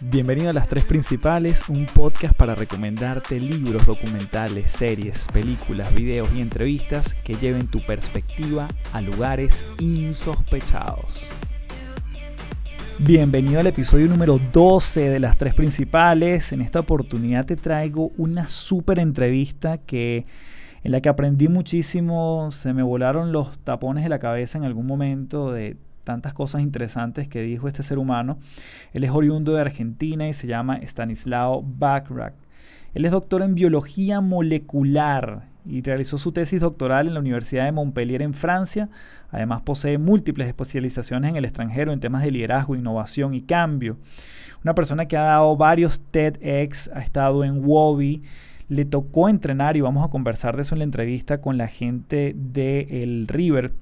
Bienvenido a Las Tres Principales, un podcast para recomendarte libros, documentales, series, películas, videos y entrevistas que lleven tu perspectiva a lugares insospechados. Bienvenido al episodio número 12 de Las Tres Principales. En esta oportunidad te traigo una súper entrevista que en la que aprendí muchísimo, se me volaron los tapones de la cabeza en algún momento de tantas cosas interesantes que dijo este ser humano. Él es oriundo de Argentina y se llama Stanislao Bachrach. Él es doctor en biología molecular y realizó su tesis doctoral en la Universidad de Montpellier en Francia. Además posee múltiples especializaciones en el extranjero en temas de liderazgo, innovación y cambio. Una persona que ha dado varios TEDx, ha estado en WOBI, le tocó entrenar y vamos a conversar de eso en la entrevista con la gente de el River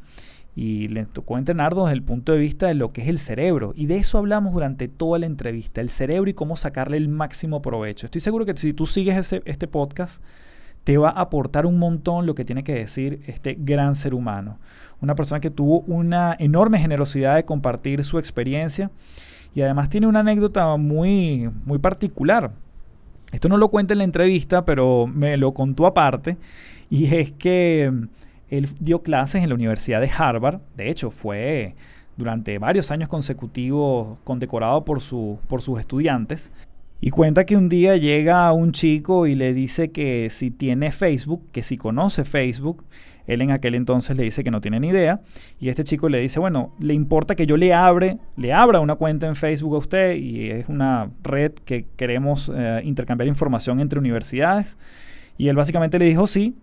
y le tocó entrenar desde el punto de vista de lo que es el cerebro. Y de eso hablamos durante toda la entrevista, el cerebro y cómo sacarle el máximo provecho. Estoy seguro que si tú sigues este podcast, te va a aportar un montón lo que tiene que decir este gran ser humano. Una persona que tuvo una enorme generosidad de compartir su experiencia y además tiene una anécdota muy, muy particular. Esto no lo cuenta en la entrevista, pero me lo contó aparte. Y es que él dio clases en la Universidad de Harvard. De hecho, fue durante varios años consecutivos condecorado por, su, por sus estudiantes. Y cuenta que un día llega un chico y le dice que si tiene Facebook, que si conoce Facebook, él en aquel entonces le dice que no tiene ni idea. Y este chico le dice, bueno, le importa que yo le abre, le abra una cuenta en Facebook a usted y es una red que queremos eh, intercambiar información entre universidades. Y él básicamente le dijo sí,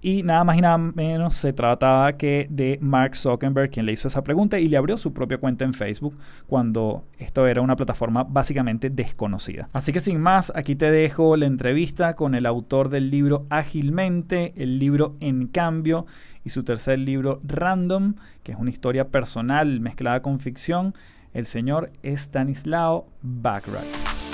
y nada más y nada menos se trataba que de Mark Zuckerberg quien le hizo esa pregunta y le abrió su propia cuenta en Facebook cuando esto era una plataforma básicamente desconocida. Así que sin más, aquí te dejo la entrevista con el autor del libro Ágilmente, el libro En Cambio y su tercer libro Random, que es una historia personal mezclada con ficción, el señor Stanislao Bachrach.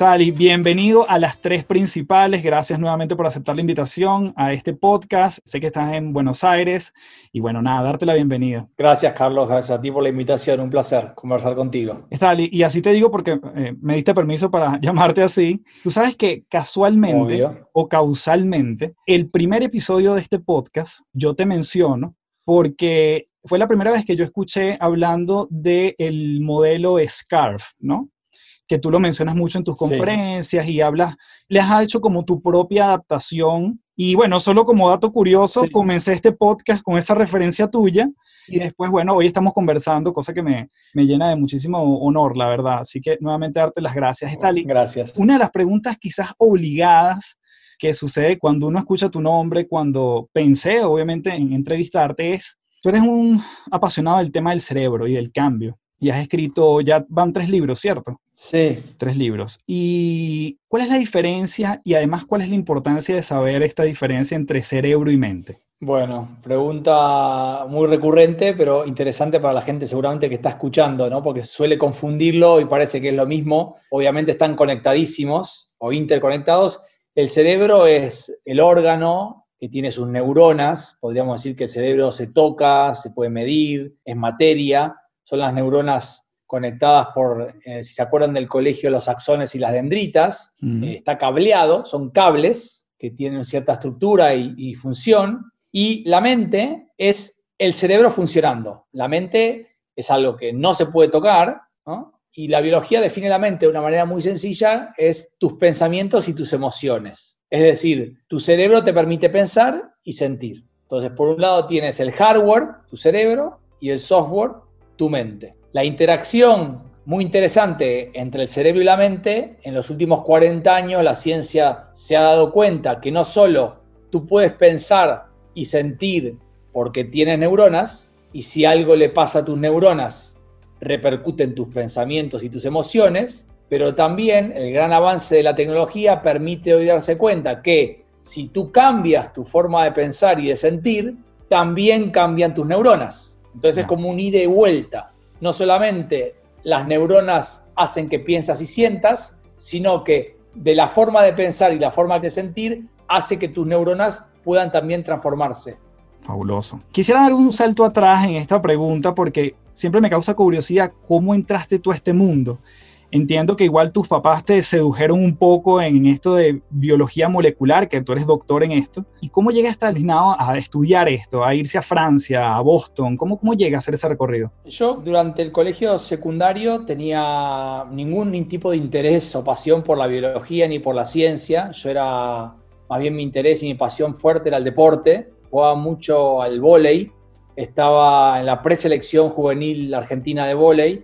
Ali, bienvenido a las tres principales. Gracias nuevamente por aceptar la invitación a este podcast. Sé que estás en Buenos Aires y bueno, nada, darte la bienvenida. Gracias, Carlos. Gracias a ti por la invitación. Un placer conversar contigo. Ali, y así te digo porque eh, me diste permiso para llamarte así. Tú sabes que casualmente o causalmente, el primer episodio de este podcast yo te menciono porque fue la primera vez que yo escuché hablando del modelo SCARF, ¿no? Que tú lo mencionas mucho en tus conferencias y hablas, le has hecho como tu propia adaptación. Y bueno, solo como dato curioso, comencé este podcast con esa referencia tuya y después, bueno, hoy estamos conversando, cosa que me, me llena de muchísimo honor, la verdad. Así que nuevamente darte las gracias, Stali. Gracias. Una de las preguntas quizás obligadas que sucede cuando uno escucha tu nombre, cuando pensé obviamente en entrevistarte es, tú eres un apasionado del tema del cerebro y del cambio y has escrito, ya van tres libros, ¿cierto? Sí. Tres libros. ¿Y cuál es la diferencia y además cuál es la importancia de saber esta diferencia entre cerebro y mente? Bueno, pregunta muy recurrente, pero interesante para la gente seguramente que está escuchando, ¿no? Porque suele confundirlo y parece que es lo mismo. Obviamente están conectadísimos o interconectados. El cerebro es el órgano que tiene sus neuronas. Podríamos decir que el cerebro se toca, se puede medir, es materia son las neuronas conectadas por, eh, si se acuerdan del colegio, los axones y las dendritas. Eh, está cableado, son cables que tienen cierta estructura y, función. Y la mente es el cerebro funcionando. La mente es algo que no se puede tocar, y la biología define la mente de una manera muy sencilla, es tus pensamientos y tus emociones. Es decir, tu cerebro te permite pensar y sentir. Entonces, por un lado tienes el hardware, tu cerebro, y el software, tu mente. La interacción muy interesante entre el cerebro y la mente, en los últimos 40 años la ciencia se ha dado cuenta que no solo tú puedes pensar y sentir porque tienes neuronas, y si algo le pasa a tus neuronas, repercute en tus pensamientos y tus emociones, pero también el gran avance de la tecnología permite hoy darse cuenta que si tú cambias tu forma de pensar y de sentir, también cambian tus neuronas. Entonces es como un ida y vuelta. No solamente las neuronas hacen que piensas y sientas, sino que de la forma de pensar y la forma de sentir hace que tus neuronas puedan también transformarse. Fabuloso. Quisiera dar un salto atrás en esta pregunta porque siempre me causa curiosidad cómo entraste tú a este mundo. Entiendo que igual tus papás te sedujeron un poco en esto de biología molecular, que tú eres doctor en esto. ¿Y cómo llegaste alineado a estudiar esto, a irse a Francia, a Boston? ¿Cómo, cómo llega a hacer ese recorrido? Yo durante el colegio secundario tenía ningún tipo de interés o pasión por la biología ni por la ciencia. Yo era, más bien mi interés y mi pasión fuerte era el deporte. Jugaba mucho al vóley. Estaba en la preselección juvenil argentina de vóley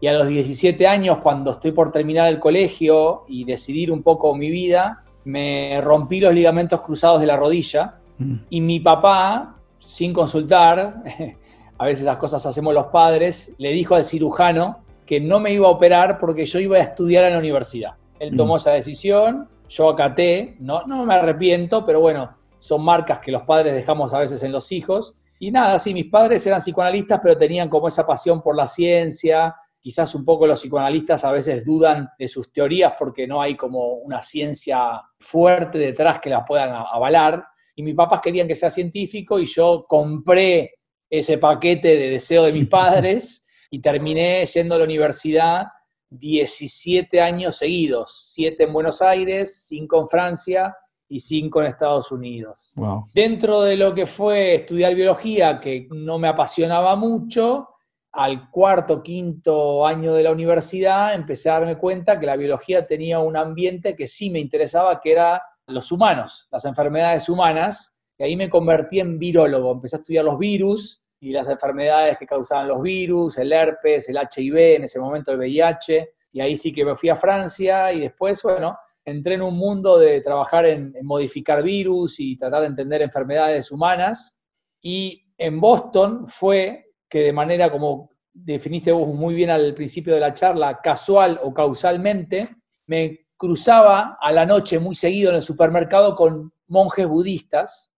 y a los 17 años, cuando estoy por terminar el colegio y decidir un poco mi vida, me rompí los ligamentos cruzados de la rodilla mm. y mi papá, sin consultar, a veces esas cosas hacemos los padres, le dijo al cirujano que no me iba a operar porque yo iba a estudiar en la universidad. Él tomó mm. esa decisión, yo acaté, no, no me arrepiento, pero bueno, son marcas que los padres dejamos a veces en los hijos. Y nada, sí, mis padres eran psicoanalistas, pero tenían como esa pasión por la ciencia, quizás un poco los psicoanalistas a veces dudan de sus teorías porque no hay como una ciencia fuerte detrás que las puedan avalar. Y mis papás querían que sea científico y yo compré ese paquete de deseo de mis padres y terminé yendo a la universidad 17 años seguidos, 7 en Buenos Aires, 5 en Francia y 5 en Estados Unidos. Dentro de lo que fue estudiar biología, que no me apasionaba mucho, al cuarto, quinto año de la universidad, empecé a darme cuenta que la biología tenía un ambiente que sí me interesaba, que era los humanos, las enfermedades humanas, y ahí me convertí en virólogo. Empecé a estudiar los virus y las enfermedades que causaban los virus, el herpes, el HIV, en ese momento el VIH, y ahí sí que me fui a Francia y después, bueno, entré en un mundo de trabajar en, en modificar virus y tratar de entender enfermedades humanas. Y en Boston fue que de manera como definiste vos muy bien al principio de la charla, casual o causalmente, me cruzaba a la noche muy seguido en el supermercado con monjes budistas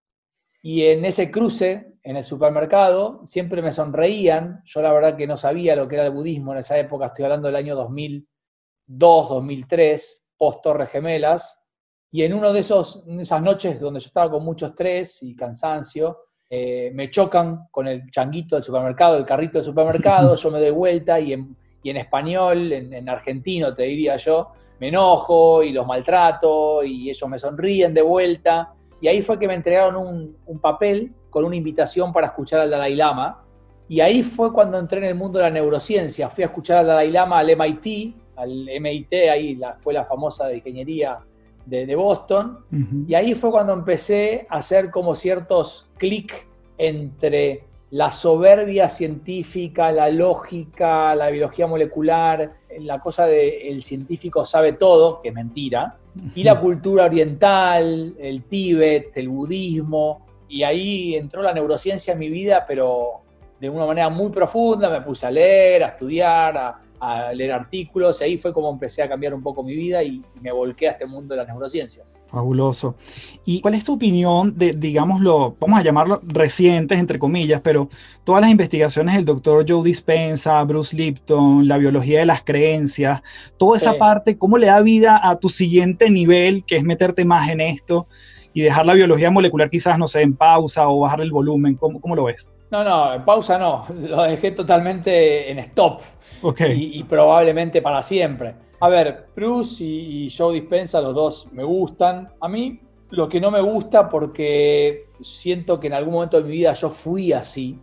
y en ese cruce en el supermercado siempre me sonreían. Yo la verdad que no sabía lo que era el budismo en esa época, estoy hablando del año 2002, 2003, post Torres Gemelas. Y en uno de esos, esas noches donde yo estaba con mucho estrés y cansancio, eh, me chocan con el changuito del supermercado, el carrito del supermercado, yo me doy vuelta y en, español, en, argentino te diría yo, me enojo y los maltrato y ellos me sonríen de vuelta. Y ahí fue que me entregaron un, un papel con una invitación para escuchar al Dalai Lama. Y ahí fue cuando entré en el mundo de la neurociencia. Fui a escuchar al Dalai Lama al MIT, al MIT, ahí la escuela famosa de ingeniería de, Boston, y ahí fue cuando empecé a hacer como ciertos clic entre la soberbia científica, la lógica, la biología molecular, la cosa de el científico sabe todo, que es mentira, y la cultura oriental, el Tíbet, el budismo, y ahí entró la neurociencia en mi vida, pero de una manera muy profunda, me puse a leer, a estudiar, a, a leer artículos, y ahí fue como empecé a cambiar un poco mi vida y me volqué a este mundo de las neurociencias. Fabuloso. ¿Y cuál es tu opinión de, digámoslo, vamos a llamarlo recientes, entre comillas, pero todas las investigaciones del doctor Joe Dispensa, Bruce Lipton, la biología de las creencias, toda esa parte, cómo le da vida a tu siguiente nivel, que es meterte más en esto? Y dejar la biología molecular quizás, no sé, en pausa o bajar el volumen? ¿Cómo, cómo lo ves? No, no, en pausa no, lo dejé totalmente en stop. Y, probablemente para siempre. A ver, Bruce y, Joe Dispensa, los dos me gustan. A mí lo que no me gusta porque siento que en algún momento de mi vida yo fui así.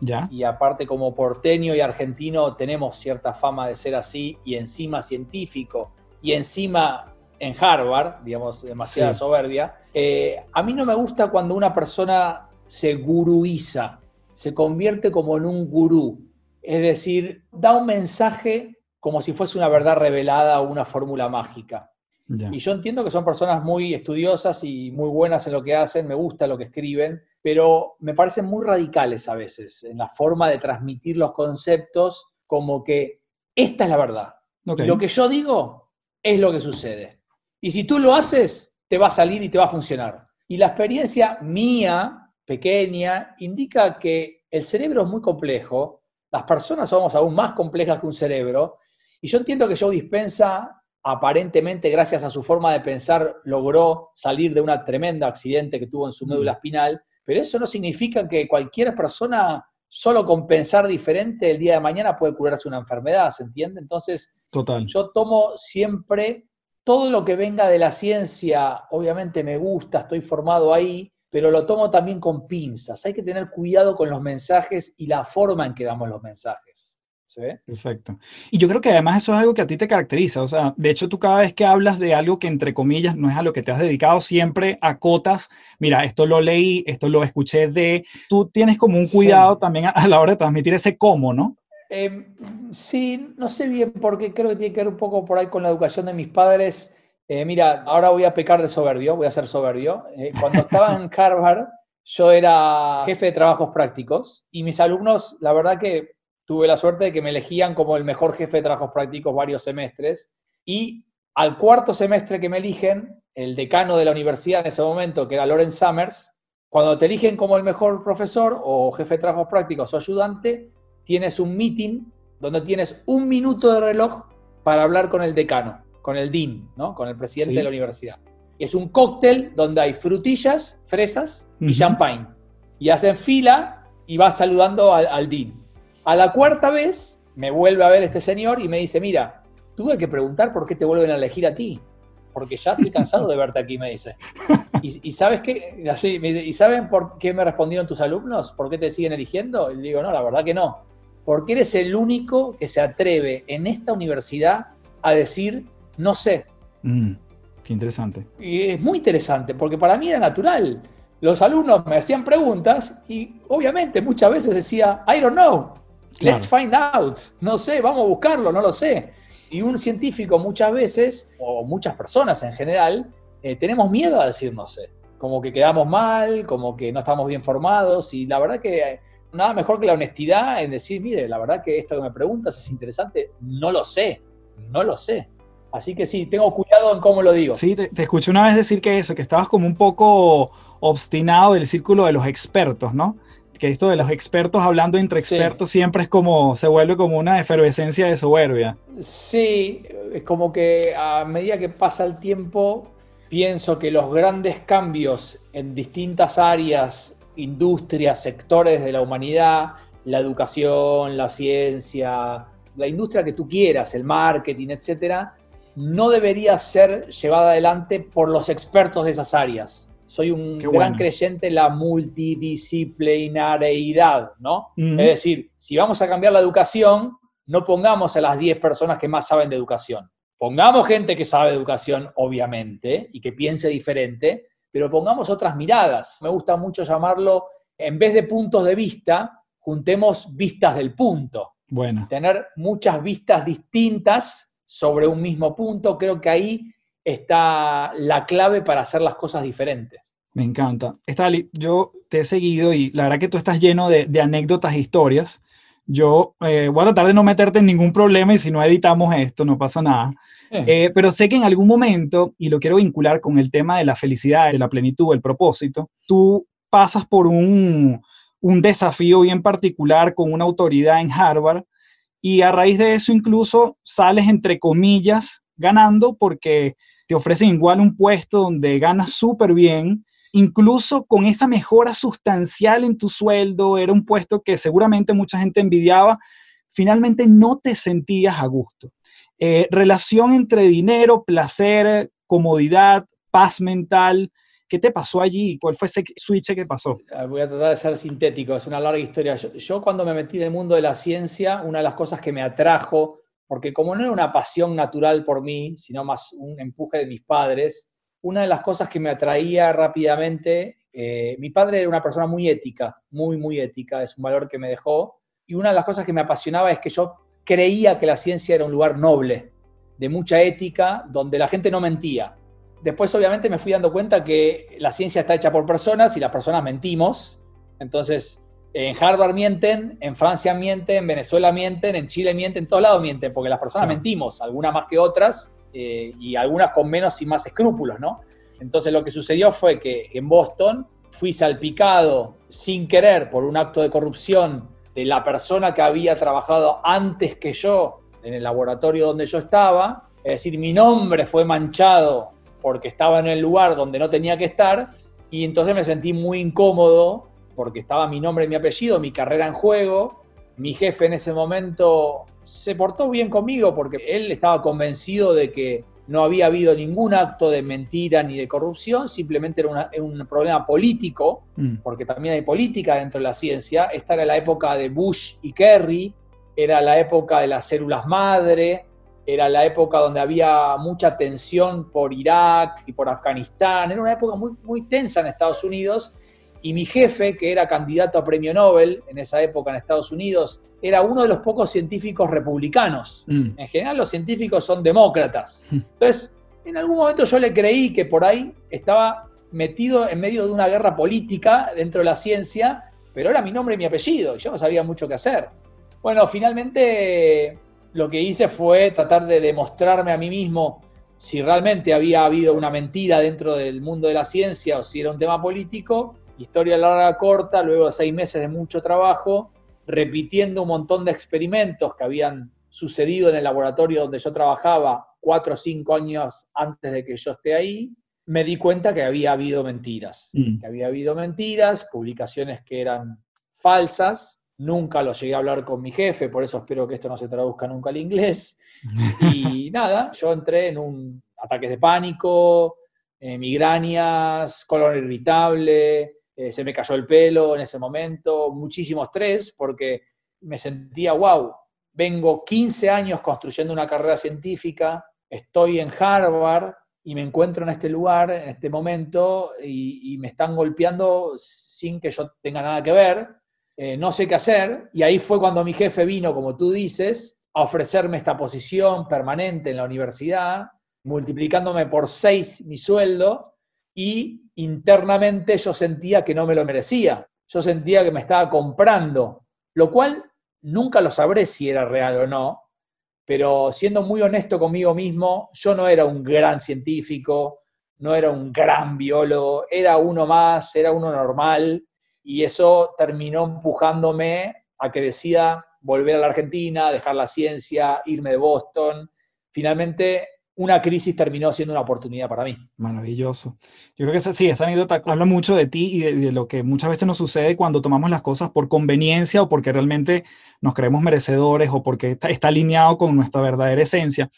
¿Ya? Y aparte como porteño y argentino tenemos cierta fama de ser así y encima científico y encima en Harvard, digamos, demasiada soberbia. Eh, a mí no me gusta cuando una persona se guruiza se convierte como en un gurú, es decir, da un mensaje como si fuese una verdad revelada o una fórmula mágica. Y yo entiendo que son personas muy estudiosas y muy buenas en lo que hacen, me gusta lo que escriben, pero me parecen muy radicales a veces en la forma de transmitir los conceptos como que esta es la verdad. Lo que yo digo es lo que sucede. Y si tú lo haces, te va a salir y te va a funcionar. Y la experiencia mía pequeña, indica que el cerebro es muy complejo, las personas somos aún más complejas que un cerebro, y yo entiendo que Joe Dispensa, aparentemente gracias a su forma de pensar, logró salir de un tremendo accidente que tuvo en su médula espinal, pero eso no significa que cualquier persona solo con pensar diferente el día de mañana puede curarse una enfermedad, ¿se entiende? Entonces, Total. yo tomo siempre todo lo que venga de la ciencia, obviamente me gusta, estoy formado ahí, pero lo tomo también con pinzas. Hay que tener cuidado con los mensajes y la forma en que damos los mensajes. Perfecto. Y yo creo que además eso es algo que a ti te caracteriza. O sea, de hecho, tú cada vez que hablas de algo que entre comillas no es a lo que te has dedicado, siempre acotas, mira, esto lo leí, esto lo escuché de... Tú tienes como un cuidado también a, la hora de transmitir ese cómo, ¿no? Eh, sí, no sé bien porque creo que tiene que ver un poco por ahí con la educación de mis padres. Eh, mira, ahora voy a pecar de soberbio, voy a ser soberbio. Eh, cuando estaba en Harvard, yo era jefe de trabajos prácticos y mis alumnos, la verdad que tuve la suerte de que me elegían como el mejor jefe de trabajos prácticos varios semestres y al cuarto semestre que me eligen, el decano de la universidad en ese momento, que era Loren Summers, cuando te eligen como el mejor profesor o jefe de trabajos prácticos o ayudante, tienes un meeting donde tienes un minuto de reloj para hablar con el decano, con el dean, ¿no? con el presidente de la universidad. es un cóctel donde hay frutillas, fresas y champagne. Y hacen fila y vas saludando al, al dean. A la cuarta vez me vuelve a ver este señor y me dice, mira, tuve que preguntar por qué te vuelven a elegir a ti, porque ya estoy cansado de verte aquí, me dice. ¿Y, sabes qué? Así, ¿Y saben por qué me respondieron tus alumnos? ¿Por qué te siguen eligiendo? Y le digo, no, la verdad que no. Porque eres el único que se atreve en esta universidad a decir, no sé. Mm, qué interesante. Y es muy interesante, porque para mí era natural. Los alumnos me hacían preguntas y obviamente muchas veces decía, I don't know. Let's find out. No sé, vamos a buscarlo, no lo sé. Y un científico muchas veces, o muchas personas en general, eh, tenemos miedo a decir no sé. Como que quedamos mal, como que no estamos bien formados. Y la verdad que eh, nada mejor que la honestidad en decir, mire, la verdad que esto que me preguntas es interesante, no lo sé, no lo sé. Así que sí, tengo cuidado en cómo lo digo. Sí, te, te, escuché una vez decir que eso, que estabas como un poco obstinado del círculo de los expertos, ¿no? que esto de los expertos hablando entre expertos siempre es como, se vuelve como una efervescencia de soberbia. Sí, es como que a medida que pasa el tiempo, pienso que los grandes cambios en distintas áreas, industrias, sectores de la humanidad, la educación, la ciencia, la industria que tú quieras, el marketing, etcétera, no debería ser llevada adelante por los expertos de esas áreas soy un gran creyente en la multidisciplinariedad, ¿no? Es decir, si vamos a cambiar la educación, no pongamos a las 10 personas que más saben de educación. Pongamos gente que sabe de educación, obviamente, y que piense diferente, pero pongamos otras miradas. Me gusta mucho llamarlo, en vez de puntos de vista, juntemos vistas del punto. Bueno. Tener muchas vistas distintas sobre un mismo punto, creo que ahí está la clave para hacer las cosas diferentes. Me encanta. Estali, yo te he seguido y la verdad que tú estás lleno de, anécdotas e historias. Yo eh, voy a tratar de no meterte en ningún problema y si no editamos esto, no pasa nada. Eh. Eh, pero sé que en algún momento, y lo quiero vincular con el tema de la felicidad, de la plenitud, el propósito, tú pasas por un, un desafío bien particular con una autoridad en Harvard y a raíz de eso incluso sales entre comillas ganando porque te ofrecen igual un puesto donde ganas súper bien, incluso con esa mejora sustancial en tu sueldo, era un puesto que seguramente mucha gente envidiaba, finalmente no te sentías a gusto. Eh, relación entre dinero, placer, comodidad, paz mental. ¿Qué te pasó allí? ¿Cuál fue ese switch que pasó? Ah, voy a tratar de ser sintético, es una larga historia. Yo, yo, cuando me metí en el mundo de la ciencia, una de las cosas que me atrajo, porque como no era una pasión natural por mí, sino más un empuje de mis padres, una de las cosas que me atraía rápidamente, eh, mi padre era una persona muy ética, muy, muy ética, es un valor que me dejó, y una de las cosas que me apasionaba es que yo creía que la ciencia era un lugar noble, de mucha ética, donde la gente no mentía. Después obviamente me fui dando cuenta que la ciencia está hecha por personas y las personas mentimos, entonces en Harvard mienten, en Francia mienten, en Venezuela mienten, en Chile mienten, en todos lados mienten, porque las personas mentimos, algunas más que otras, eh, y algunas con menos y más escrúpulos, ¿no? Entonces lo que sucedió fue que en Boston fui salpicado sin querer por un acto de corrupción de la persona que había trabajado antes que yo en el laboratorio donde yo estaba, es decir, mi nombre fue manchado porque estaba en el lugar donde no tenía que estar, Y entonces me sentí muy incómodo porque estaba mi nombre y mi apellido, mi carrera en juego. Mi jefe en ese momento se portó bien conmigo porque él estaba convencido de que no había habido ningún acto de mentira ni de corrupción, simplemente era, un problema político, mm. porque también hay política dentro de la ciencia. Esta era la época de Bush y Kerry, era la época de las células madre, era la época donde había mucha tensión por Irak y por Afganistán, era una época muy, muy tensa en Estados Unidos y mi jefe, que era candidato a premio Nobel en esa época en Estados Unidos, era uno de los pocos científicos republicanos. Mm. En general los científicos son demócratas. Entonces, en algún momento yo le creí que por ahí estaba metido en medio de una guerra política dentro de la ciencia, pero era mi nombre y mi apellido, y yo no sabía mucho qué hacer. Bueno, finalmente lo que hice fue tratar de demostrarme a mí mismo si realmente había habido una mentira dentro del mundo de la ciencia o si era un tema político, Historia larga, corta, luego de seis meses de mucho trabajo, repitiendo un montón de experimentos que habían sucedido en el laboratorio donde yo trabajaba cuatro o cinco años antes de que yo esté ahí, me di cuenta que había habido mentiras, mm. que había habido mentiras, publicaciones que eran falsas, nunca lo llegué a hablar con mi jefe, por eso espero que esto no se traduzca nunca al inglés, y nada, yo entré en un ataque de pánico, eh, migrañas, colon irritable, eh, se me cayó el pelo en ese momento, muchísimo estrés porque me sentía, wow, vengo 15 años construyendo una carrera científica, estoy en Harvard y me encuentro en este lugar, en este momento, y, me están golpeando sin que yo tenga nada que ver, eh, no sé qué hacer, y ahí fue cuando mi jefe vino, como tú dices, a ofrecerme esta posición permanente en la universidad, multiplicándome por seis mi sueldo, y internamente yo sentía que no me lo merecía. Yo sentía que me estaba comprando, lo cual nunca lo sabré si era real o no, pero siendo muy honesto conmigo mismo, yo no era un gran científico, no era un gran biólogo, era uno más, era uno normal, y eso terminó empujándome a que decida volver a la Argentina, dejar la ciencia, irme de Boston. Finalmente una crisis terminó siendo una oportunidad para mí. Maravilloso. Yo creo que sí, esa anécdota habla mucho de ti y de, lo que muchas veces nos sucede cuando tomamos las cosas por conveniencia o porque realmente nos creemos merecedores o porque está, alineado con nuestra verdadera esencia.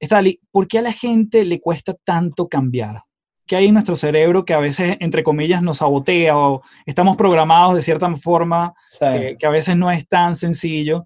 Estali, ¿por qué a la gente le cuesta tanto cambiar? ¿Qué hay en nuestro cerebro que a veces, entre comillas, nos sabotea o estamos programados de cierta forma que a veces no es tan sencillo?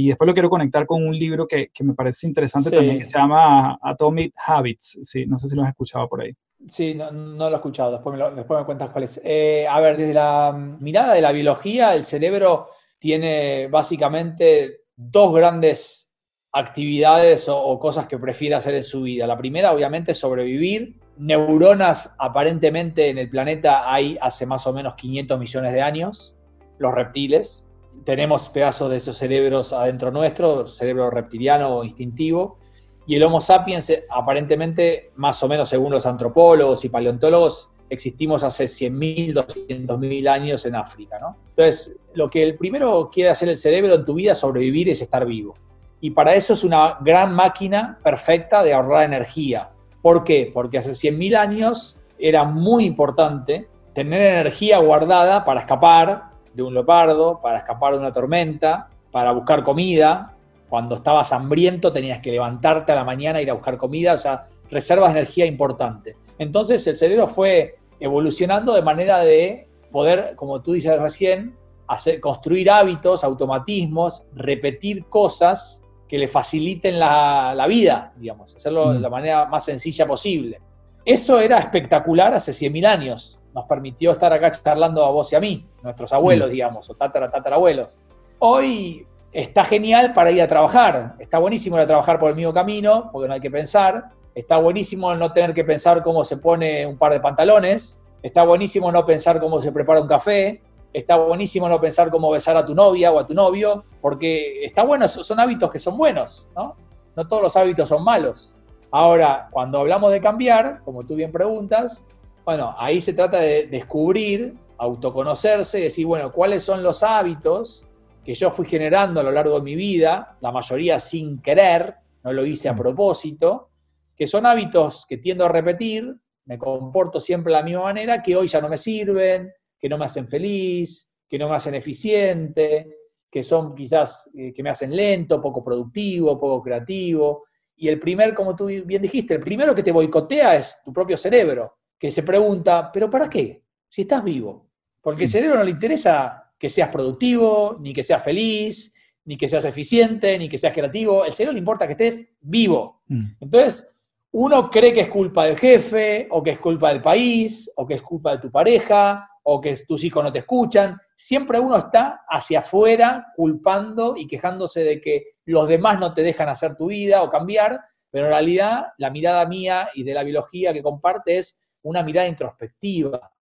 Y después lo quiero conectar con un libro que, que me parece interesante también, que se llama Atomic Habits. Sí, no sé si lo has escuchado por ahí. Sí, no, no lo he escuchado, después me, después me cuentas cuál es. Eh, a ver, desde la mirada de la biología, el cerebro tiene básicamente dos grandes actividades o, o, cosas que prefiere hacer en su vida. La primera, obviamente, es sobrevivir. Neuronas, aparentemente, en el planeta hay hace más o menos 500 millones de años. Los reptiles, tenemos pedazos de esos cerebros adentro nuestro, cerebro reptiliano o instintivo, y el Homo sapiens, eh, aparentemente, más o menos según los antropólogos y paleontólogos, existimos hace 100.000, 200.000 años en África. ¿no? Entonces, lo que el primero quiere hacer el cerebro en tu vida, sobrevivir, es estar vivo. Y para eso es una gran máquina perfecta de ahorrar energía. ¿Por qué? Porque hace 100.000 años era muy importante tener energía guardada para escapar, de un leopardo, para escapar de una tormenta, para buscar comida. Cuando estabas hambriento tenías que levantarte a la mañana e ir a buscar comida, o sea, reservas de energía importante. Entonces el cerebro fue evolucionando de manera de poder, como tú dices recién, hacer, construir hábitos, automatismos, repetir cosas que le faciliten la, vida, digamos, hacerlo de mm. la manera más sencilla posible. Eso era espectacular hace 100.000 años nos permitió estar acá charlando a vos y a mí, nuestros abuelos, mm. digamos, o tatara, tatarabuelos. Hoy está genial para ir a trabajar, está buenísimo ir a trabajar por el mismo camino, porque no hay que pensar, está buenísimo no tener que pensar cómo se pone un par de pantalones, está buenísimo no pensar cómo se prepara un café, está buenísimo no pensar cómo besar a tu novia o a tu novio, porque está bueno, son hábitos que son buenos, ¿no? No todos los hábitos son malos. Ahora, cuando hablamos de cambiar, como tú bien preguntas, bueno, ahí se trata de descubrir, autoconocerse, decir, bueno, cuáles son los hábitos que yo fui generando a lo largo de mi vida, la mayoría sin querer, no lo hice a mm. propósito, que son hábitos que tiendo a repetir me comporto siempre de la misma manera, que hoy ya no me sirven, que no me hacen feliz, que no me hacen eficiente, que son quizás eh, que me hacen lento, poco productivo, poco creativo. Y el primer, como tú bien dijiste, el primero que te boicotea es tu propio cerebro, que se pregunta, ¿pero para qué? Si estás vivo. Porque al cerebro no le interesa que seas productivo, ni que seas feliz, ni que seas eficiente, ni que seas creativo. El cerebro le importa que estés vivo. Mm. Entonces, uno cree que es culpa del jefe, o que es culpa del país, o que es culpa de tu pareja, o que tus hijos no te escuchan. Siempre uno está hacia afuera culpando y quejándose de que los demás no te dejan hacer tu vida o cambiar, pero en realidad la mirada mía y de la biología que comparte es una mirada introspectiva.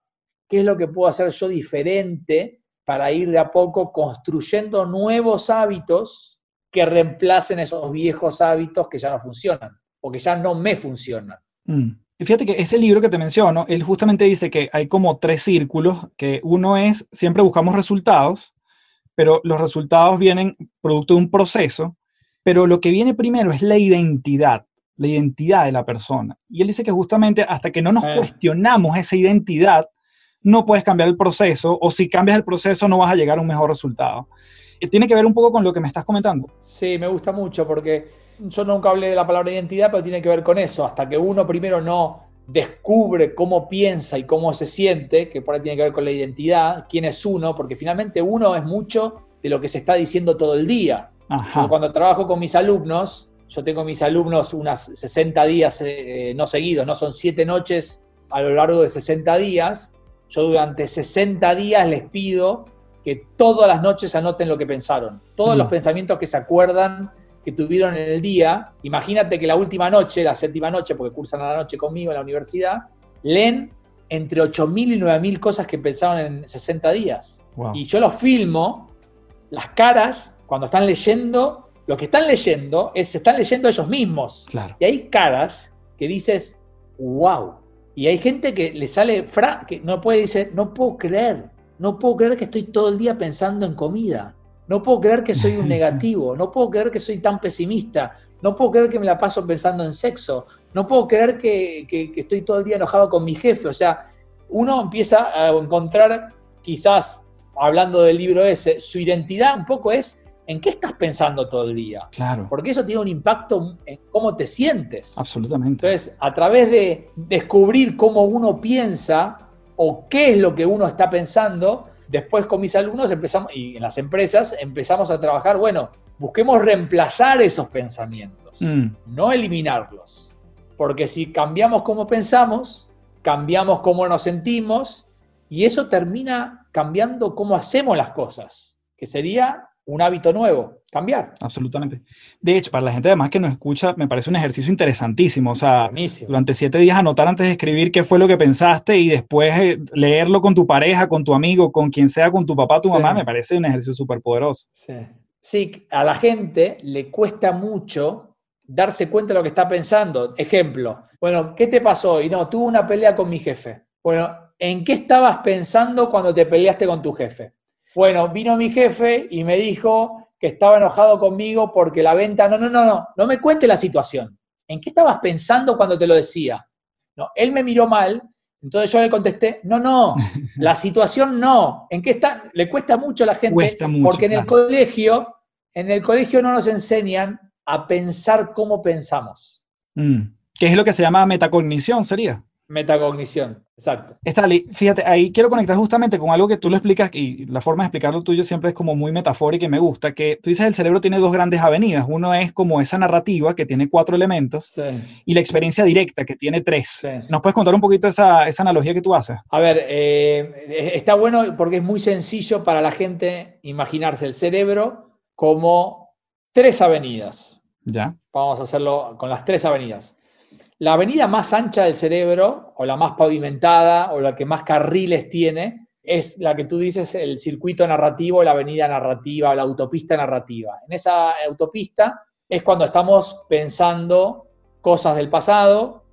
¿Qué es lo que puedo hacer yo diferente para ir de a poco construyendo nuevos hábitos que reemplacen esos viejos hábitos que ya no funcionan o que ya no me funcionan? Mm. Fíjate que ese libro que te menciono, él justamente dice que hay como tres círculos, que uno es, siempre buscamos resultados, pero los resultados vienen producto de un proceso, pero lo que viene primero es la identidad, la identidad de la persona. Y él dice que justamente hasta que no nos eh. cuestionamos esa identidad, no puedes cambiar el proceso, o si cambias el proceso no vas a llegar a un mejor resultado. Tiene que ver un poco con lo que me estás comentando. Sí, me gusta mucho porque yo nunca hablé de la palabra identidad, pero tiene que ver con eso. Hasta que uno primero no descubre cómo piensa y cómo se siente, que por ahí tiene que ver con la identidad, quién es uno, porque finalmente uno es mucho de lo que se está diciendo todo el día. Cuando trabajo con mis alumnos, yo tengo mis alumnos unas 60 días eh, no seguidos, no son 7 noches a lo largo de 60 días. Yo durante 60 días les pido que todas las noches anoten lo que pensaron, todos los mm. pensamientos que se acuerdan que tuvieron en el día, imagínate que la última noche, la séptima noche, porque cursan a la noche conmigo en la universidad, leen entre 8.000 y 9.000 cosas que pensaron en 60 días. Y yo los filmo, las caras, cuando están leyendo, lo que están leyendo es, se están leyendo ellos mismos. Y hay caras que dices, wow. Y hay gente que le sale, fra que no puede decir, no puedo creer, no puedo creer que estoy todo el día pensando en comida. No puedo creer que soy un negativo, no puedo creer que soy tan pesimista, no puedo creer que me la paso pensando en sexo, no puedo creer que, estoy todo el día enojado con mi jefe. O sea, uno empieza a encontrar, quizás hablando del libro ese, su identidad un poco es en qué estás pensando todo el día. Claro. Porque eso tiene un impacto en cómo te sientes. Absolutamente. Entonces, a través de descubrir cómo uno piensa o qué es lo que uno está pensando, Después con mis alumnos empezamos, y en las empresas empezamos a trabajar, bueno, busquemos reemplazar esos pensamientos, mm. no eliminarlos. Porque si cambiamos cómo pensamos, cambiamos cómo nos sentimos, y eso termina cambiando cómo hacemos las cosas, que sería un hábito nuevo, cambiar. Absolutamente. De hecho, para la gente además que nos escucha, me parece un ejercicio interesantísimo. O sea, durante siete días anotar antes de escribir qué fue lo que pensaste y después eh, leerlo con tu pareja, con tu amigo, con quien sea, con tu papá, tu mamá, me parece un ejercicio súper poderoso. Sí. sí, a la gente le cuesta mucho darse cuenta de lo que está pensando. Ejemplo, bueno, ¿qué te pasó? Y no, tuve una pelea con mi jefe. Bueno, ¿en qué estabas pensando cuando te peleaste con tu jefe? Bueno, vino mi jefe y me dijo que estaba enojado conmigo porque la venta, no, no, no, no, no me cuente la situación. ¿En qué estabas pensando cuando te lo decía? No, él me miró mal, entonces yo le contesté, no, no, la situación no. ¿En qué está? Le cuesta mucho a la gente porque en el colegio, en el colegio no nos enseñan a pensar cómo pensamos. Mm. ¿Qué es lo que se llama metacognición, sería? Metacognición, exacto. Stanley, fíjate, ahí quiero conectar justamente con algo que tú lo explicas y la forma de explicarlo tuyo siempre es como muy metafórica y me gusta, que tú dices el cerebro tiene dos grandes avenidas. Uno es como esa narrativa que tiene cuatro elementos y la experiencia directa que tiene tres. ¿Nos puedes contar un poquito esa, esa analogía que tú haces? A ver, eh, está bueno porque es muy sencillo para la gente imaginarse el cerebro como tres avenidas. Ya. Vamos a hacerlo con las tres avenidas. La avenida más ancha del cerebro, o la más pavimentada, o la que más carriles tiene, es la que tú dices el circuito narrativo, la avenida narrativa, la autopista narrativa. En esa autopista es cuando estamos pensando cosas del pasado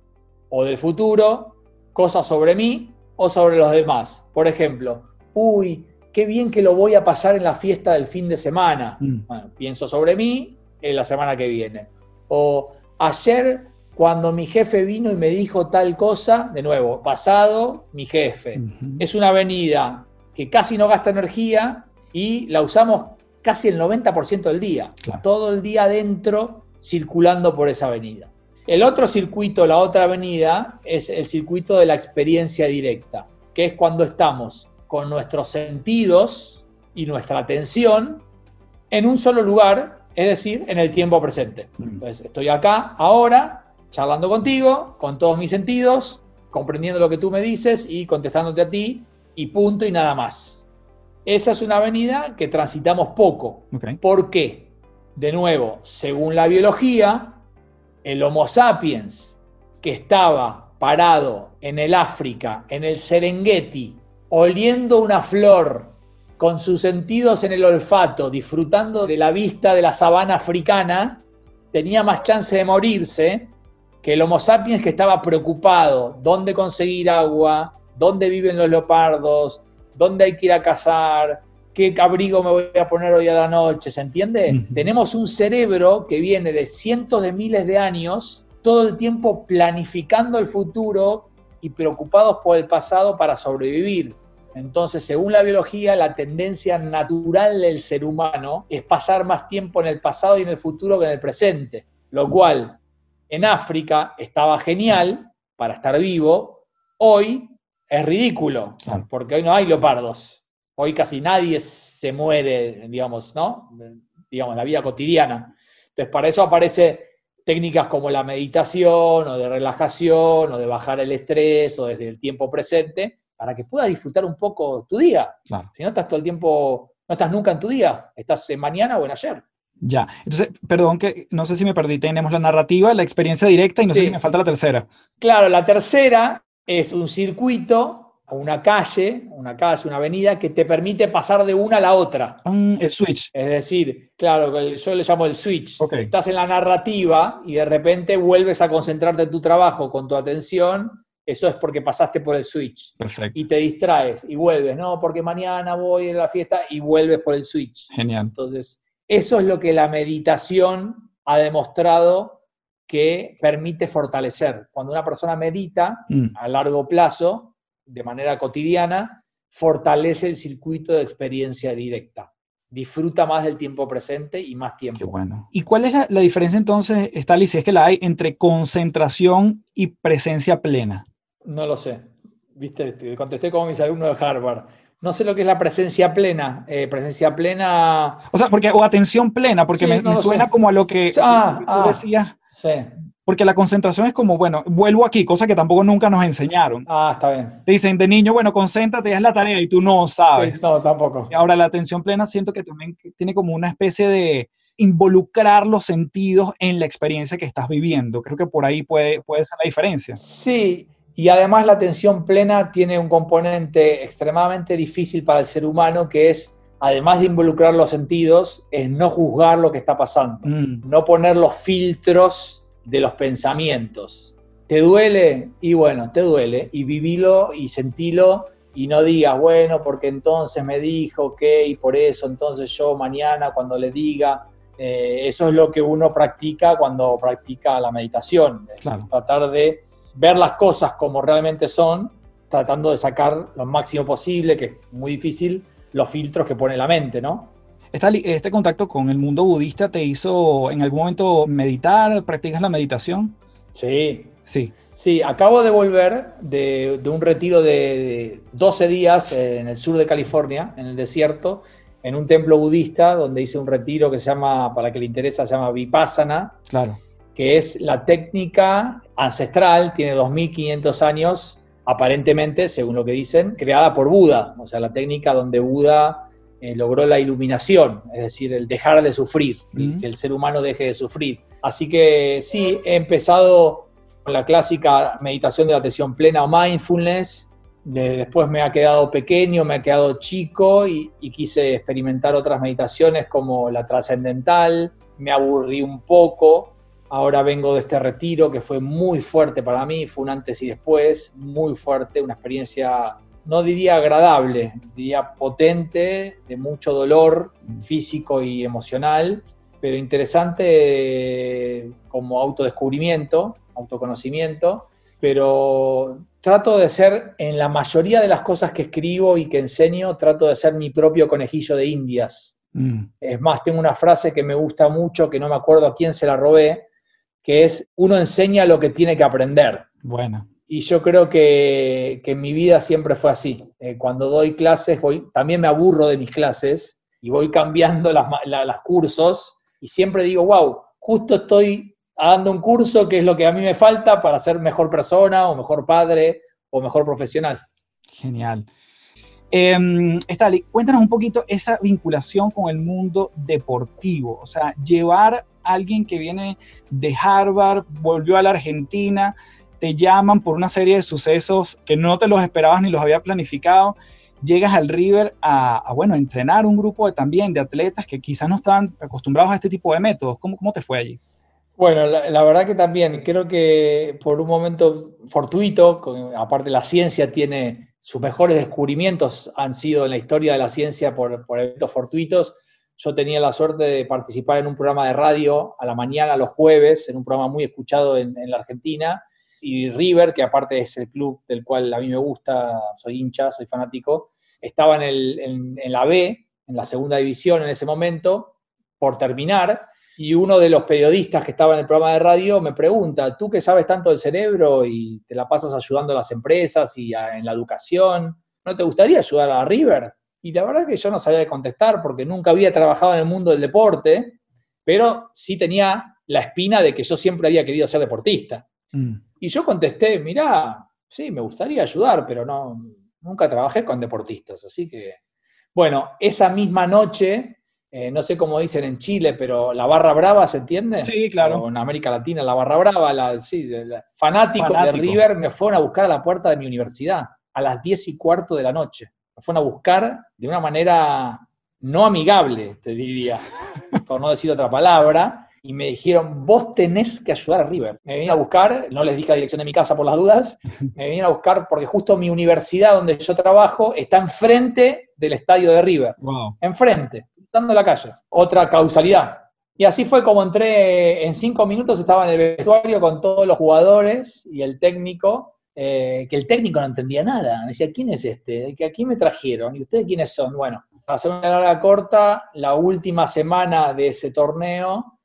o del futuro, cosas sobre mí o sobre los demás. Por ejemplo, uy, qué bien que lo voy a pasar en la fiesta del fin de semana. Mm. pienso sobre mí en la semana que viene. O ayer cuando mi jefe vino y me dijo tal cosa, de nuevo, pasado, mi jefe. Es una avenida que casi no gasta energía y la usamos casi el 90% del día. Todo el día adentro circulando por esa avenida. El otro circuito, la otra avenida, es el circuito de la experiencia directa, que es cuando estamos con nuestros sentidos y nuestra atención en un solo lugar, es decir, en el tiempo presente. Entonces, estoy acá, ahora, charlando contigo, con todos mis sentidos, comprendiendo lo que tú me dices y contestándote a ti, y punto y nada más. Esa es una avenida que transitamos poco. ¿Por qué? De nuevo, según la biología, el Homo sapiens que estaba parado en el África, en el Serengeti, oliendo una flor, con sus sentidos en el olfato, disfrutando de la vista de la sabana africana, tenía más chance de morirse que el Homo sapiens que estaba preocupado, dónde conseguir agua, dónde viven los leopardos, dónde hay que ir a cazar, qué abrigo me voy a poner hoy a la noche, ¿se entiende? Tenemos un cerebro que viene de cientos de miles de años, todo el tiempo planificando el futuro y preocupados por el pasado para sobrevivir. Entonces, según la biología, la tendencia natural del ser humano es pasar más tiempo en el pasado y en el futuro que en el presente, lo cual en África estaba genial para estar vivo, hoy es ridículo, porque hoy no hay leopardos, hoy casi nadie se muere, digamos, ¿no? Digamos, la vida cotidiana. Entonces, para eso aparece técnicas como la meditación o de relajación o de bajar el estrés o desde el tiempo presente para que puedas disfrutar un poco tu día. Si no estás todo el tiempo, no estás nunca en tu día, estás en mañana o en ayer. Ya, entonces, perdón que no sé si me perdí, tenemos la narrativa, la experiencia directa y no sé si me falta la tercera. Claro, la tercera es un circuito una calle, una calle, una avenida que te permite pasar de una a la otra. Mm, el switch. Es decir, claro, yo le llamo el switch. Estás en la narrativa y de repente vuelves a concentrarte en tu trabajo con tu atención. Eso es porque pasaste por el switch. Perfecto. Y te distraes y vuelves, no, porque mañana voy a la fiesta y vuelves por el switch. Genial. Entonces, eso es lo que la meditación ha demostrado que permite fortalecer. Cuando una persona medita mm. a largo plazo, de manera cotidiana, fortalece el circuito de experiencia directa. Disfruta más del tiempo presente y más tiempo. Qué bueno. ¿Y cuál es la, diferencia entonces, Stali, si es que la hay, entre concentración y presencia plena? No lo sé. Viste, te contesté como mis alumnos de Harvard no sé lo que es la presencia plena. Eh, presencia plena. O sea, porque, o atención plena, porque me, suena como a lo que ah, ah, decías. Sí. Porque la concentración es como, bueno, vuelvo aquí, cosa que tampoco nunca nos enseñaron. Ah, está bien. Te dicen de niño, bueno, concéntrate, es la tarea y tú no sabes. Sí, no, tampoco. Ahora, la atención plena siento que también tiene como una especie de involucrar los sentidos en la experiencia que estás viviendo. Creo que por ahí puede, puede ser la diferencia. Sí, y además la atención plena tiene un componente extremadamente difícil para el ser humano que es, además de involucrar los sentidos, es no juzgar lo que está pasando, mm. no poner los filtros de los pensamientos. ¿Te duele? Y bueno, te duele. Y vivilo y sentilo y no digas, bueno, porque entonces me dijo que y por eso entonces yo mañana cuando le diga, eh, eso es lo que uno practica cuando practica la meditación, tratar de ver las cosas como realmente son, tratando de sacar lo máximo posible, que es muy difícil, los filtros que pone la mente, ¿no? ¿Este contacto con el mundo budista te hizo en algún momento meditar? ¿Practicas la meditación? Sí. Sí. Sí, acabo de volver de, un retiro de 12 días en el sur de California, en el desierto, en un templo budista, donde hice un retiro que se llama, para que le interesa, se llama Vipassana. Claro que es la técnica ancestral, tiene 2500 años, aparentemente, según lo que dicen, creada por Buda, o sea, la técnica donde Buda eh, logró la iluminación, es decir, el dejar de sufrir, que el ser humano deje de sufrir. Así que sí, he empezado con la clásica meditación de la atención plena o mindfulness, después me ha quedado pequeño, me ha quedado chico y quise experimentar otras meditaciones como la trascendental, me aburrí un poco, Ahora vengo de este retiro que fue muy fuerte para mí, fue un antes y después, muy fuerte, una experiencia, no diría agradable, diría potente, de mucho dolor físico y emocional, pero interesante como autodescubrimiento, autoconocimiento, pero trato de ser, en la mayoría de las cosas que escribo y que enseño, trato de ser mi propio conejillo de indias. Mm. Es más, tengo una frase que me gusta mucho, que no me acuerdo a quién se la robé, que es, uno enseña lo que tiene que aprender. Bueno. Y yo creo que, en mi vida siempre fue así. Eh, cuando doy clases, voy, también me aburro de mis clases y voy cambiando las, cursos y siempre digo, wow, justo estoy dando un curso que es lo que a mí me falta para ser mejor persona o mejor padre o mejor profesional. Genial. Eh, cuéntanos un poquito esa vinculación con el mundo deportivo, o sea, llevar a alguien que viene de Harvard, volvió a la Argentina, te llaman por una serie de sucesos que no te los esperabas ni los había planificado, llegas al River a, bueno, entrenar un grupo de, también de atletas que quizás no estaban acostumbrados a este tipo de métodos. ¿Cómo, cómo te fue allí? Bueno, la, verdad que también creo que por un momento fortuito, aparte la ciencia tiene sus mejores descubrimientos han sido en la historia de la ciencia por, por eventos fortuitos. Yo tenía la suerte de participar en un programa de radio a la mañana, los jueves, en un programa muy escuchado en, en la Argentina, y River, que aparte es el club del cual a mí me gusta, soy hincha, soy fanático, estaba en, en, la B, en la segunda división en ese momento, por terminar, y uno de los periodistas que estaba en el programa de radio me pregunta, tú que sabes tanto del cerebro y te la pasas ayudando a las empresas y en la educación, ¿no te gustaría ayudar a River? Y la verdad que yo no sabía contestar porque nunca había trabajado en el mundo del deporte, pero sí tenía la espina de que yo siempre había querido ser deportista. Mm. Y yo contesté, mirá, sí, me gustaría ayudar, pero no, nunca trabajé con deportistas, así que, bueno, esa misma noche, eh, no sé cómo dicen en Chile, pero la barra brava, ¿se entiende? Sí, claro. O en América Latina, la barra brava, la, sí, fanático, de River me fueron a buscar a la puerta de mi universidad a las diez y cuarto de la noche. Me fueron a buscar de una manera no amigable, te diría, por no decir otra palabra, y me dijeron, vos tenés que ayudar a River. Me venía a buscar, no les dije la dirección de mi casa por las dudas, me venían a buscar porque justo mi universidad donde yo trabajo está enfrente del estadio de River. Enfrente, la calle. Otra causalidad. Y así fue como entré, en cinco minutos estaba en el vestuario con todos los jugadores y el técnico, eh, que el técnico no entendía nada. Me decía, ¿quién es este? ¿Que aquí me trajeron? ¿Y ustedes quiénes son? Bueno, para hacer una larga corta, la última semana de ese torneo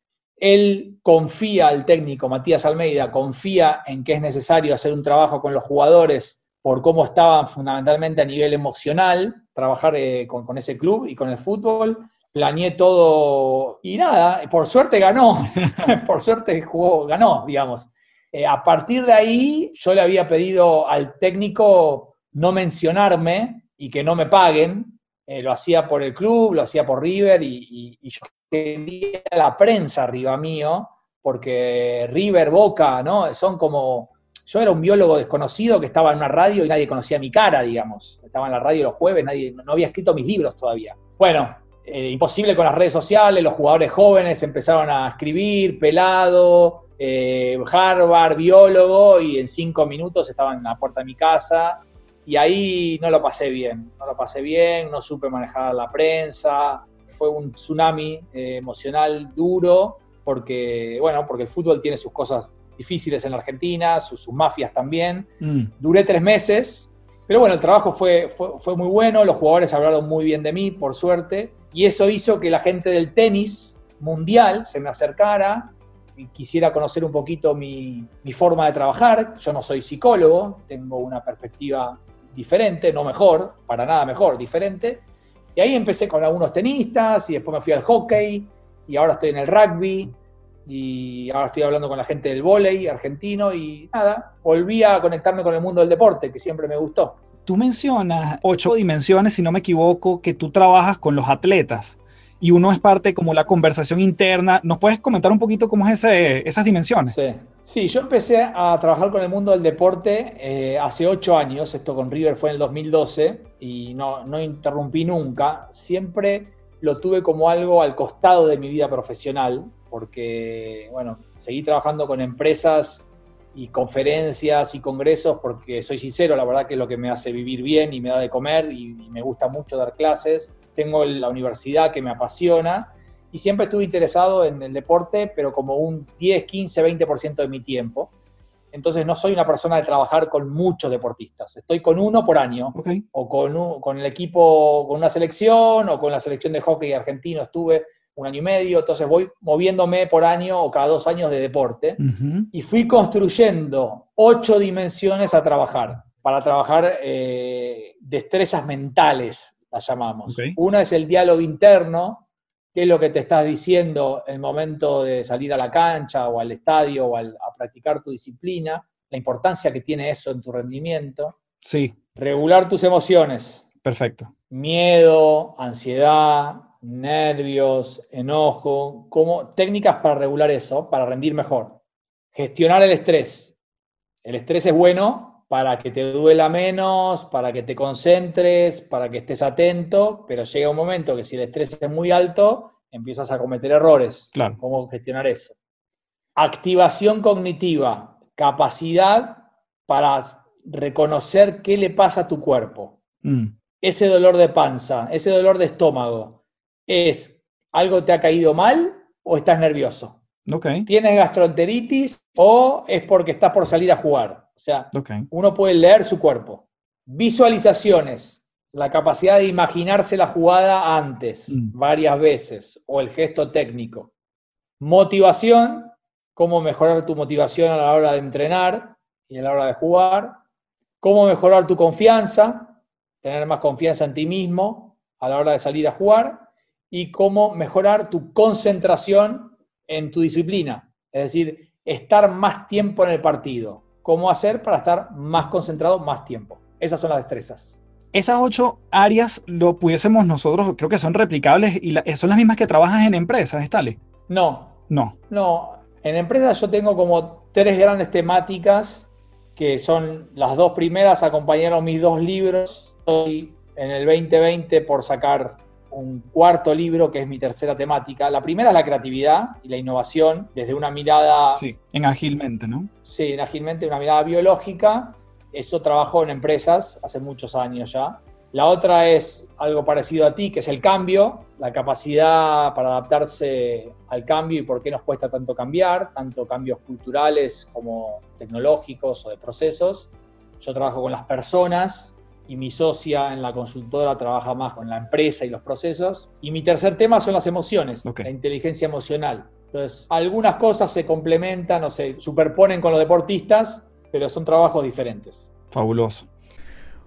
él confía al técnico, Matías Almeida, confía en que es necesario hacer un trabajo con los jugadores por cómo estaban fundamentalmente a nivel emocional, trabajar eh, con, ese club y con el fútbol. Planeé todo y nada, por suerte ganó, por suerte jugó, ganó, digamos. Eh, a partir de ahí, yo le había pedido al técnico no mencionarme y que no me paguen. Eh, lo hacía por el club, lo hacía por River y, y yo quería la prensa arriba mío, porque River, Boca, ¿no? Son como... Yo era un biólogo desconocido que estaba en una radio y nadie conocía mi cara, digamos. Estaba en la radio los jueves, nadie, no había escrito mis libros todavía. Bueno, eh, imposible con las redes sociales, los jugadores jóvenes empezaron a escribir, pelado, eh, Harvard, biólogo, y en cinco minutos estaban en la puerta de mi casa. Y ahí no lo pasé bien, no lo pasé bien, no supe manejar la prensa, fue un tsunami eh, emocional duro, porque, bueno, porque el fútbol tiene sus cosas difíciles en la Argentina, sus, mafias también. Mm. Duré tres meses, pero bueno, el trabajo fue, fue, muy bueno, los jugadores hablaron muy bien de mí, por suerte, y eso hizo que la gente del tenis mundial se me acercara y quisiera conocer un poquito mi, forma de trabajar. Yo no soy psicólogo, tengo una perspectiva diferente, no mejor, para nada mejor, diferente, y ahí empecé con algunos tenistas y después me fui al hockey y ahora estoy en el rugby y ahora estoy hablando con la gente del vóley argentino y nada, volví a conectarme con el mundo del deporte que siempre me gustó. Tú mencionas ocho dimensiones, si no me equivoco, que tú trabajas con los atletas y uno es parte como la conversación interna. ¿Nos puedes comentar un poquito cómo es esas dimensiones? Sí. Sí, yo empecé a trabajar con el mundo del deporte eh, hace ocho años, esto con River fue en el 2012 y no, no interrumpí nunca, siempre lo tuve como algo al costado de mi vida profesional, porque, bueno, seguí trabajando con empresas y conferencias y congresos, porque soy sincero, la verdad que es lo que me hace vivir bien y me da de comer y, y me gusta mucho dar clases. Tengo la universidad que me apasiona y siempre estuve interesado en el deporte, pero como un 10, 15, 20% de mi tiempo. Entonces no soy una persona de trabajar con muchos deportistas. Estoy con uno por año. O con, con el equipo, con una selección, o con la selección de hockey argentino estuve un año y medio. Entonces voy moviéndome por año o cada dos años de deporte. Y fui construyendo ocho dimensiones a trabajar. Para trabajar eh, destrezas mentales, las llamamos. Una es el diálogo interno, qué es lo que te estás diciendo en el momento de salir a la cancha o al estadio o a practicar tu disciplina, la importancia que tiene eso en tu rendimiento. Sí. Regular tus emociones. Perfecto. Miedo, ansiedad, nervios, enojo, como técnicas para regular eso, para rendir mejor. Gestionar el estrés. El estrés es bueno para que te duela menos, para que te concentres, para que estés atento, pero llega un momento que si el estrés es muy alto, empiezas a cometer errores. Claro. ¿Cómo gestionar eso? Activación cognitiva, capacidad para reconocer qué le pasa a tu cuerpo. Mm. Ese dolor de panza, ese dolor de estómago, ¿es algo te ha caído mal o estás nervioso? Okay. ¿Tienes gastroenteritis o es porque estás por salir a jugar? O sea, uno puede leer su cuerpo. Visualizaciones, la capacidad de imaginarse la jugada antes, mm. varias veces, o el gesto técnico. Motivación, cómo mejorar tu motivación a la hora de entrenar y a la hora de jugar. Cómo mejorar tu confianza, tener más confianza en ti mismo a la hora de salir a jugar. Y cómo mejorar tu concentración en tu disciplina. Es decir, estar más tiempo en el partido cómo hacer para estar más concentrado más tiempo. Esas son las destrezas. Esas ocho áreas lo pudiésemos nosotros, creo que son replicables y son las mismas que trabajas en empresas, ¿estale? No. No. No. En empresas yo tengo como tres grandes temáticas que son las dos primeras, acompañaron mis dos libros. Estoy en el 2020 por sacar un cuarto libro que es mi tercera temática. La primera es la creatividad y la innovación desde una mirada... Sí, en ágilmente, ¿no? Sí, en ágilmente, una mirada biológica. Eso trabajo en empresas hace muchos años ya. La otra es algo parecido a ti, que es el cambio, la capacidad para adaptarse al cambio y por qué nos cuesta tanto cambiar, tanto cambios culturales como tecnológicos o de procesos. Yo trabajo con las personas y mi socia en la consultora trabaja más con la empresa y los procesos. Y mi tercer tema son las emociones, la inteligencia emocional. Entonces, algunas cosas se complementan o se superponen con los deportistas, pero son trabajos diferentes. Fabuloso.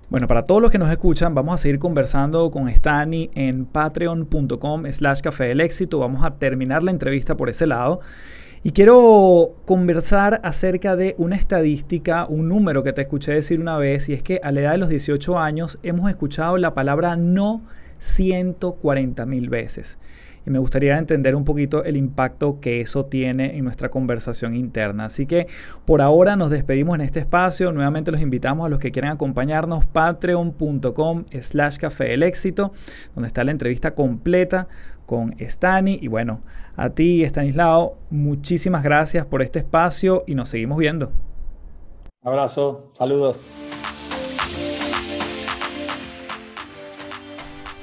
Bueno, para todos los que nos escuchan, vamos a seguir conversando con Stani en patreon.com slash café del éxito. Vamos a terminar la entrevista por ese lado. Y quiero conversar acerca de una estadística, un número que te escuché decir una vez, y es que a la edad de los 18 años hemos escuchado la palabra no 140 mil veces. Y me gustaría entender un poquito el impacto que eso tiene en nuestra conversación interna. Así que por ahora nos despedimos en este espacio. Nuevamente los invitamos a los que quieran acompañarnos patreon.com slash café el éxito, donde está la entrevista completa con Stani. Y bueno, a ti, Stanislao, muchísimas gracias por este espacio y nos seguimos viendo. Abrazo, saludos.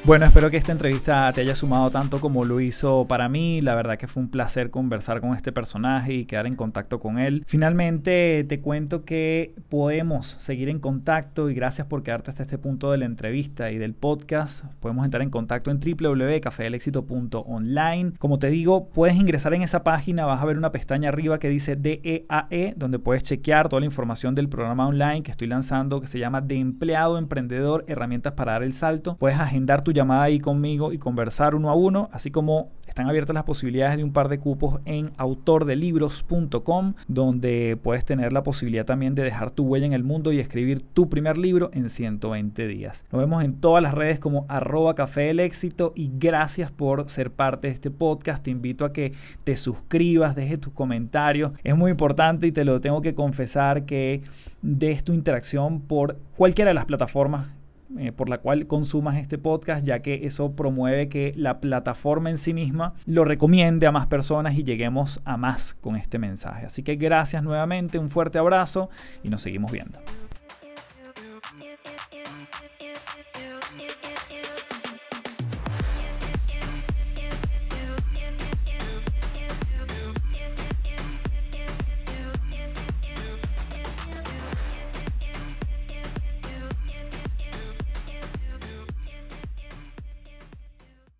Bueno, espero que esta entrevista te haya sumado tanto como lo hizo para mí. La verdad que fue un placer conversar con este personaje y quedar en contacto con él. Finalmente te cuento que podemos seguir en contacto y gracias por quedarte hasta este punto de la entrevista y del podcast. Podemos entrar en contacto en www.cafedelexito.online. Como te digo, puedes ingresar en esa página, vas a ver una pestaña arriba que dice DEAE, e, donde puedes chequear toda la información del programa online que estoy lanzando que se llama De Empleado Emprendedor, herramientas para dar el salto. Puedes agendar llamada ahí conmigo y conversar uno a uno, así como están abiertas las posibilidades de un par de cupos en autordelibros.com, donde puedes tener la posibilidad también de dejar tu huella en el mundo y escribir tu primer libro en 120 días. Nos vemos en todas las redes como arroba café del éxito y gracias por ser parte de este podcast. Te invito a que te suscribas, dejes tus comentarios. Es muy importante y te lo tengo que confesar que des tu interacción por cualquiera de las plataformas eh, por la cual consumas este podcast, ya que eso promueve que la plataforma en sí misma lo recomiende a más personas y lleguemos a más con este mensaje. Así que gracias nuevamente, un fuerte abrazo y nos seguimos viendo.